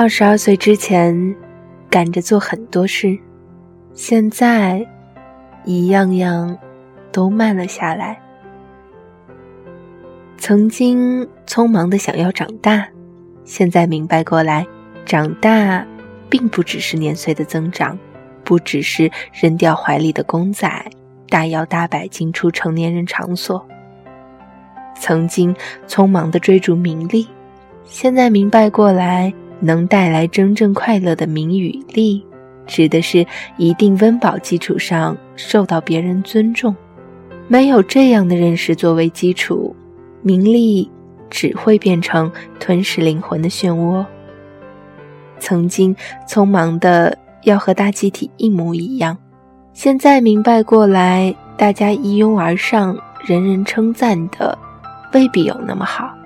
二十二岁之前，赶着做很多事，现在，一样样都慢了下来。曾经匆忙的想要长大，现在明白过来，长大并不只是年岁的增长，不只是扔掉怀里的公仔，大摇大摆进出成年人场所。曾经匆忙的追逐名利，现在明白过来，能带来真正快乐的名与利，指的是一定温饱基础上受到别人尊重。没有这样的认识作为基础，名利只会变成吞噬灵魂的漩涡。曾经匆忙的要和大集体一模一样，现在明白过来，大家一拥而上，人人称赞的。未必有那么好。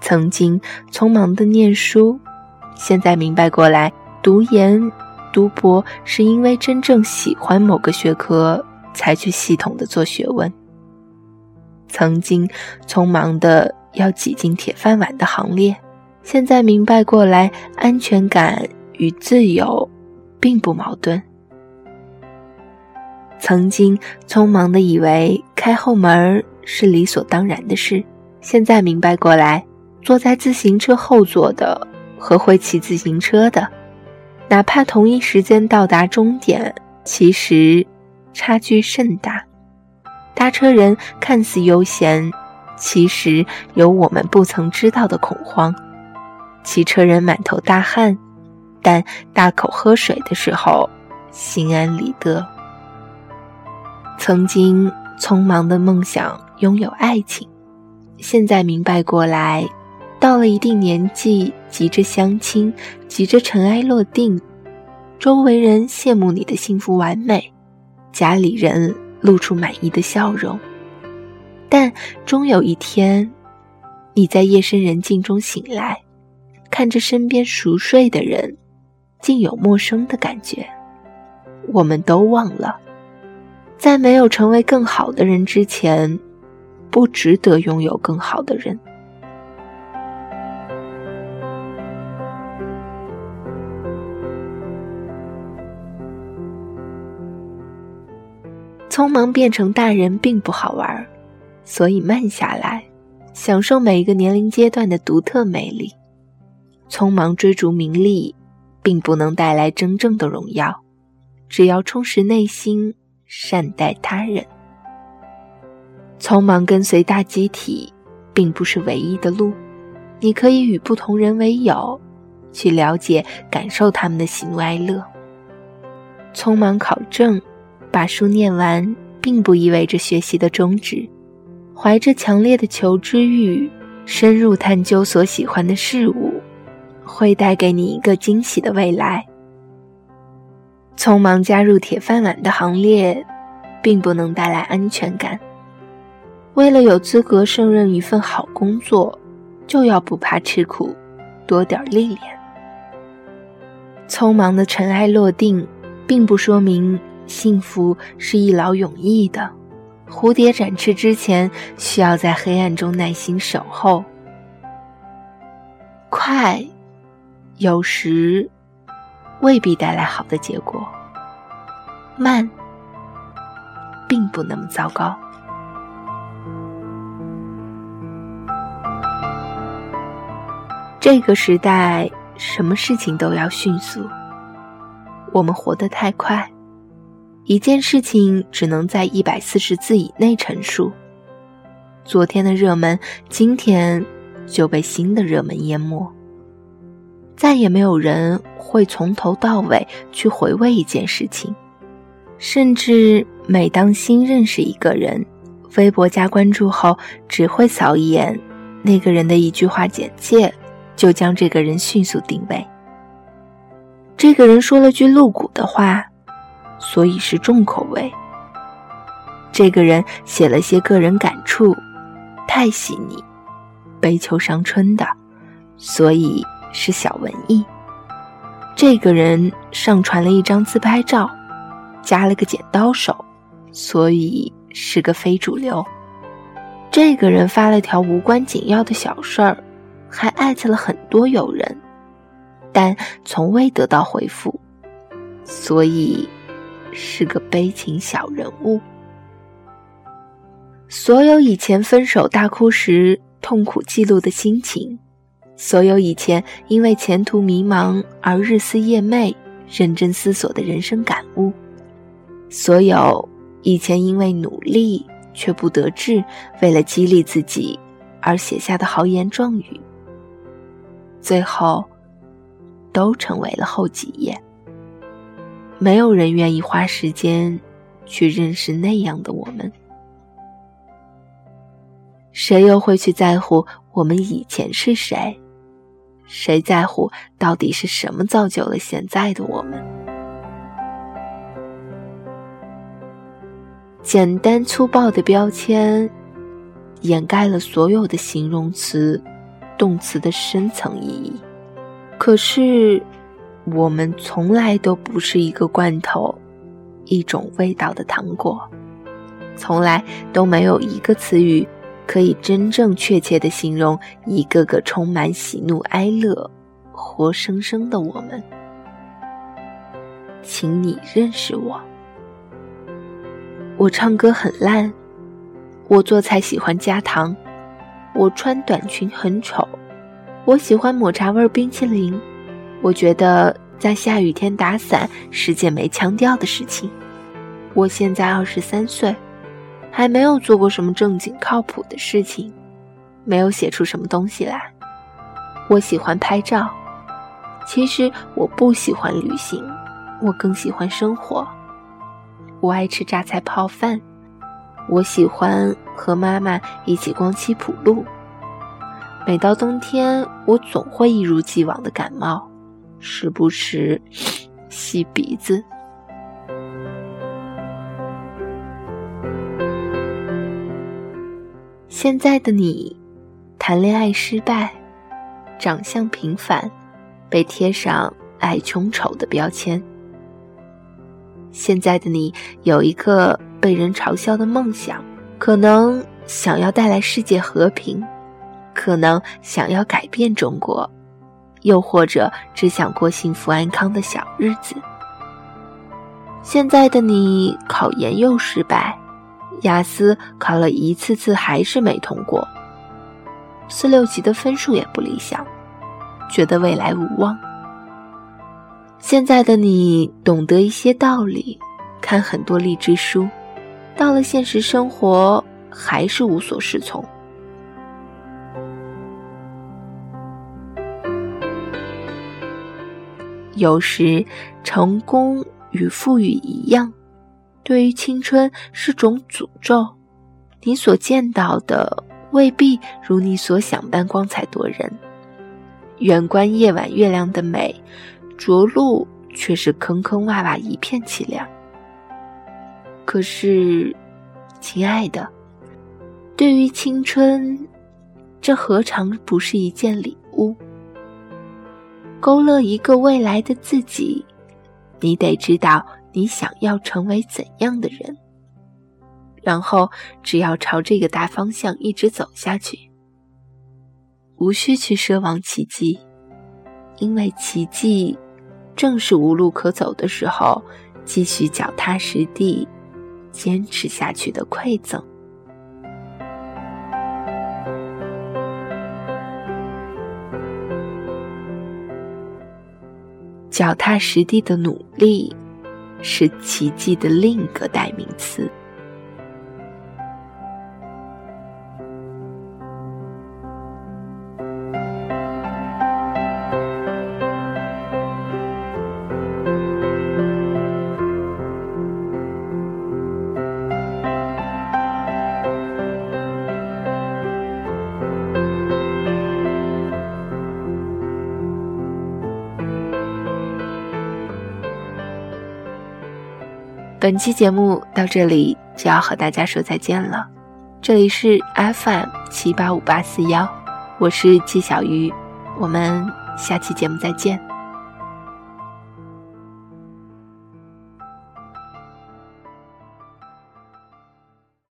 曾经匆忙的念书，现在明白过来，读研、读博是因为真正喜欢某个学科才去系统的做学问。曾经匆忙的要挤进铁饭碗的行列，现在明白过来，安全感与自由并不矛盾。曾经匆忙的以为开后门是理所当然的事，现在明白过来，坐在自行车后座的和会骑自行车的，哪怕同一时间到达终点，其实差距甚大。搭车人看似悠闲，其实有我们不曾知道的恐慌；骑车人满头大汗，但大口喝水的时候心安理得。曾经匆忙的梦想。拥有爱情，现在明白过来，到了一定年纪，急着相亲，急着尘埃落定，周围人羡慕你的幸福完美，家里人露出满意的笑容，但终有一天，你在夜深人静中醒来，看着身边熟睡的人，竟有陌生的感觉。我们都忘了，在没有成为更好的人之前。不值得拥有更好的人。匆忙变成大人并不好玩，所以慢下来，享受每一个年龄阶段的独特魅力。匆忙追逐名利，并不能带来真正的荣耀。只要充实内心，善待他人。匆忙跟随大集体，并不是唯一的路。你可以与不同人为友，去了解、感受他们的喜怒哀乐。匆忙考证，把书念完，并不意味着学习的终止。怀着强烈的求知欲，深入探究所喜欢的事物，会带给你一个惊喜的未来。匆忙加入铁饭碗的行列，并不能带来安全感。为了有资格胜任一份好工作，就要不怕吃苦，多点历练。匆忙的尘埃落定，并不说明幸福是一劳永逸的。蝴蝶展翅之前，需要在黑暗中耐心守候。快，有时未必带来好的结果；慢，并不那么糟糕。这个时代，什么事情都要迅速。我们活得太快，一件事情只能在一百四十字以内陈述。昨天的热门，今天就被新的热门淹没。再也没有人会从头到尾去回味一件事情，甚至每当新认识一个人，微博加关注后，只会扫一眼那个人的一句话简介。就将这个人迅速定位。这个人说了句露骨的话，所以是重口味。这个人写了些个人感触，太细腻，悲秋伤春的，所以是小文艺。这个人上传了一张自拍照，加了个剪刀手，所以是个非主流。这个人发了条无关紧要的小事儿。还艾特了很多友人，但从未得到回复，所以是个悲情小人物。所有以前分手大哭时痛苦记录的心情，所有以前因为前途迷茫而日思夜寐、认真思索的人生感悟，所有以前因为努力却不得志，为了激励自己而写下的豪言壮语，最后都成为了后几页。没有人愿意花时间去认识那样的我们。谁又会去在乎我们以前是谁？谁在乎到底是什么造就了现在的我们？简单粗暴的标签，掩盖了所有的形容词、动词的深层意义。可是，我们从来都不是一个罐头，一种味道的糖果，从来都没有一个词语。可以真正确切的形容一个个充满喜怒哀乐、活生生的我们。请你认识我。我唱歌很烂，我做菜喜欢加糖，我穿短裙很丑，我喜欢抹茶味冰淇淋，我觉得在下雨天打伞是件没腔调的事情。我现在二十三岁。还没有做过什么正经靠谱的事情，没有写出什么东西来。我喜欢拍照，其实我不喜欢旅行，我更喜欢生活。我爱吃榨菜泡饭，我喜欢和妈妈一起逛七浦路。每到冬天，我总会一如既往的感冒，时不时吸鼻子。现在的你，谈恋爱失败，长相平凡，被贴上矮穷丑的标签。现在的你有一个被人嘲笑的梦想，可能想要带来世界和平，可能想要改变中国，又或者只想过幸福安康的小日子。现在的你考研又失败。雅思考了一次次还是没通过，四六级的分数也不理想，觉得未来无望。现在的你懂得一些道理，看很多励志书，到了现实生活还是无所适从。有时，成功与富裕一样。对于青春是种诅咒，你所见到的未必如你所想般光彩夺人。远观夜晚月亮的美，着陆却是坑坑洼洼一片凄凉。可是，亲爱的，对于青春，这何尝不是一件礼物？勾勒一个未来的自己，你得知道。你想要成为怎样的人？然后只要朝这个大方向一直走下去，无需去奢望奇迹，因为奇迹正是无路可走的时候，继续脚踏实地坚持下去的馈赠。脚踏实地的努力。是奇迹的另一个代名词。本期节目到这里就要和大家说再见了，这里是 FM 七八五八四幺，我是季小鱼，我们下期节目再见。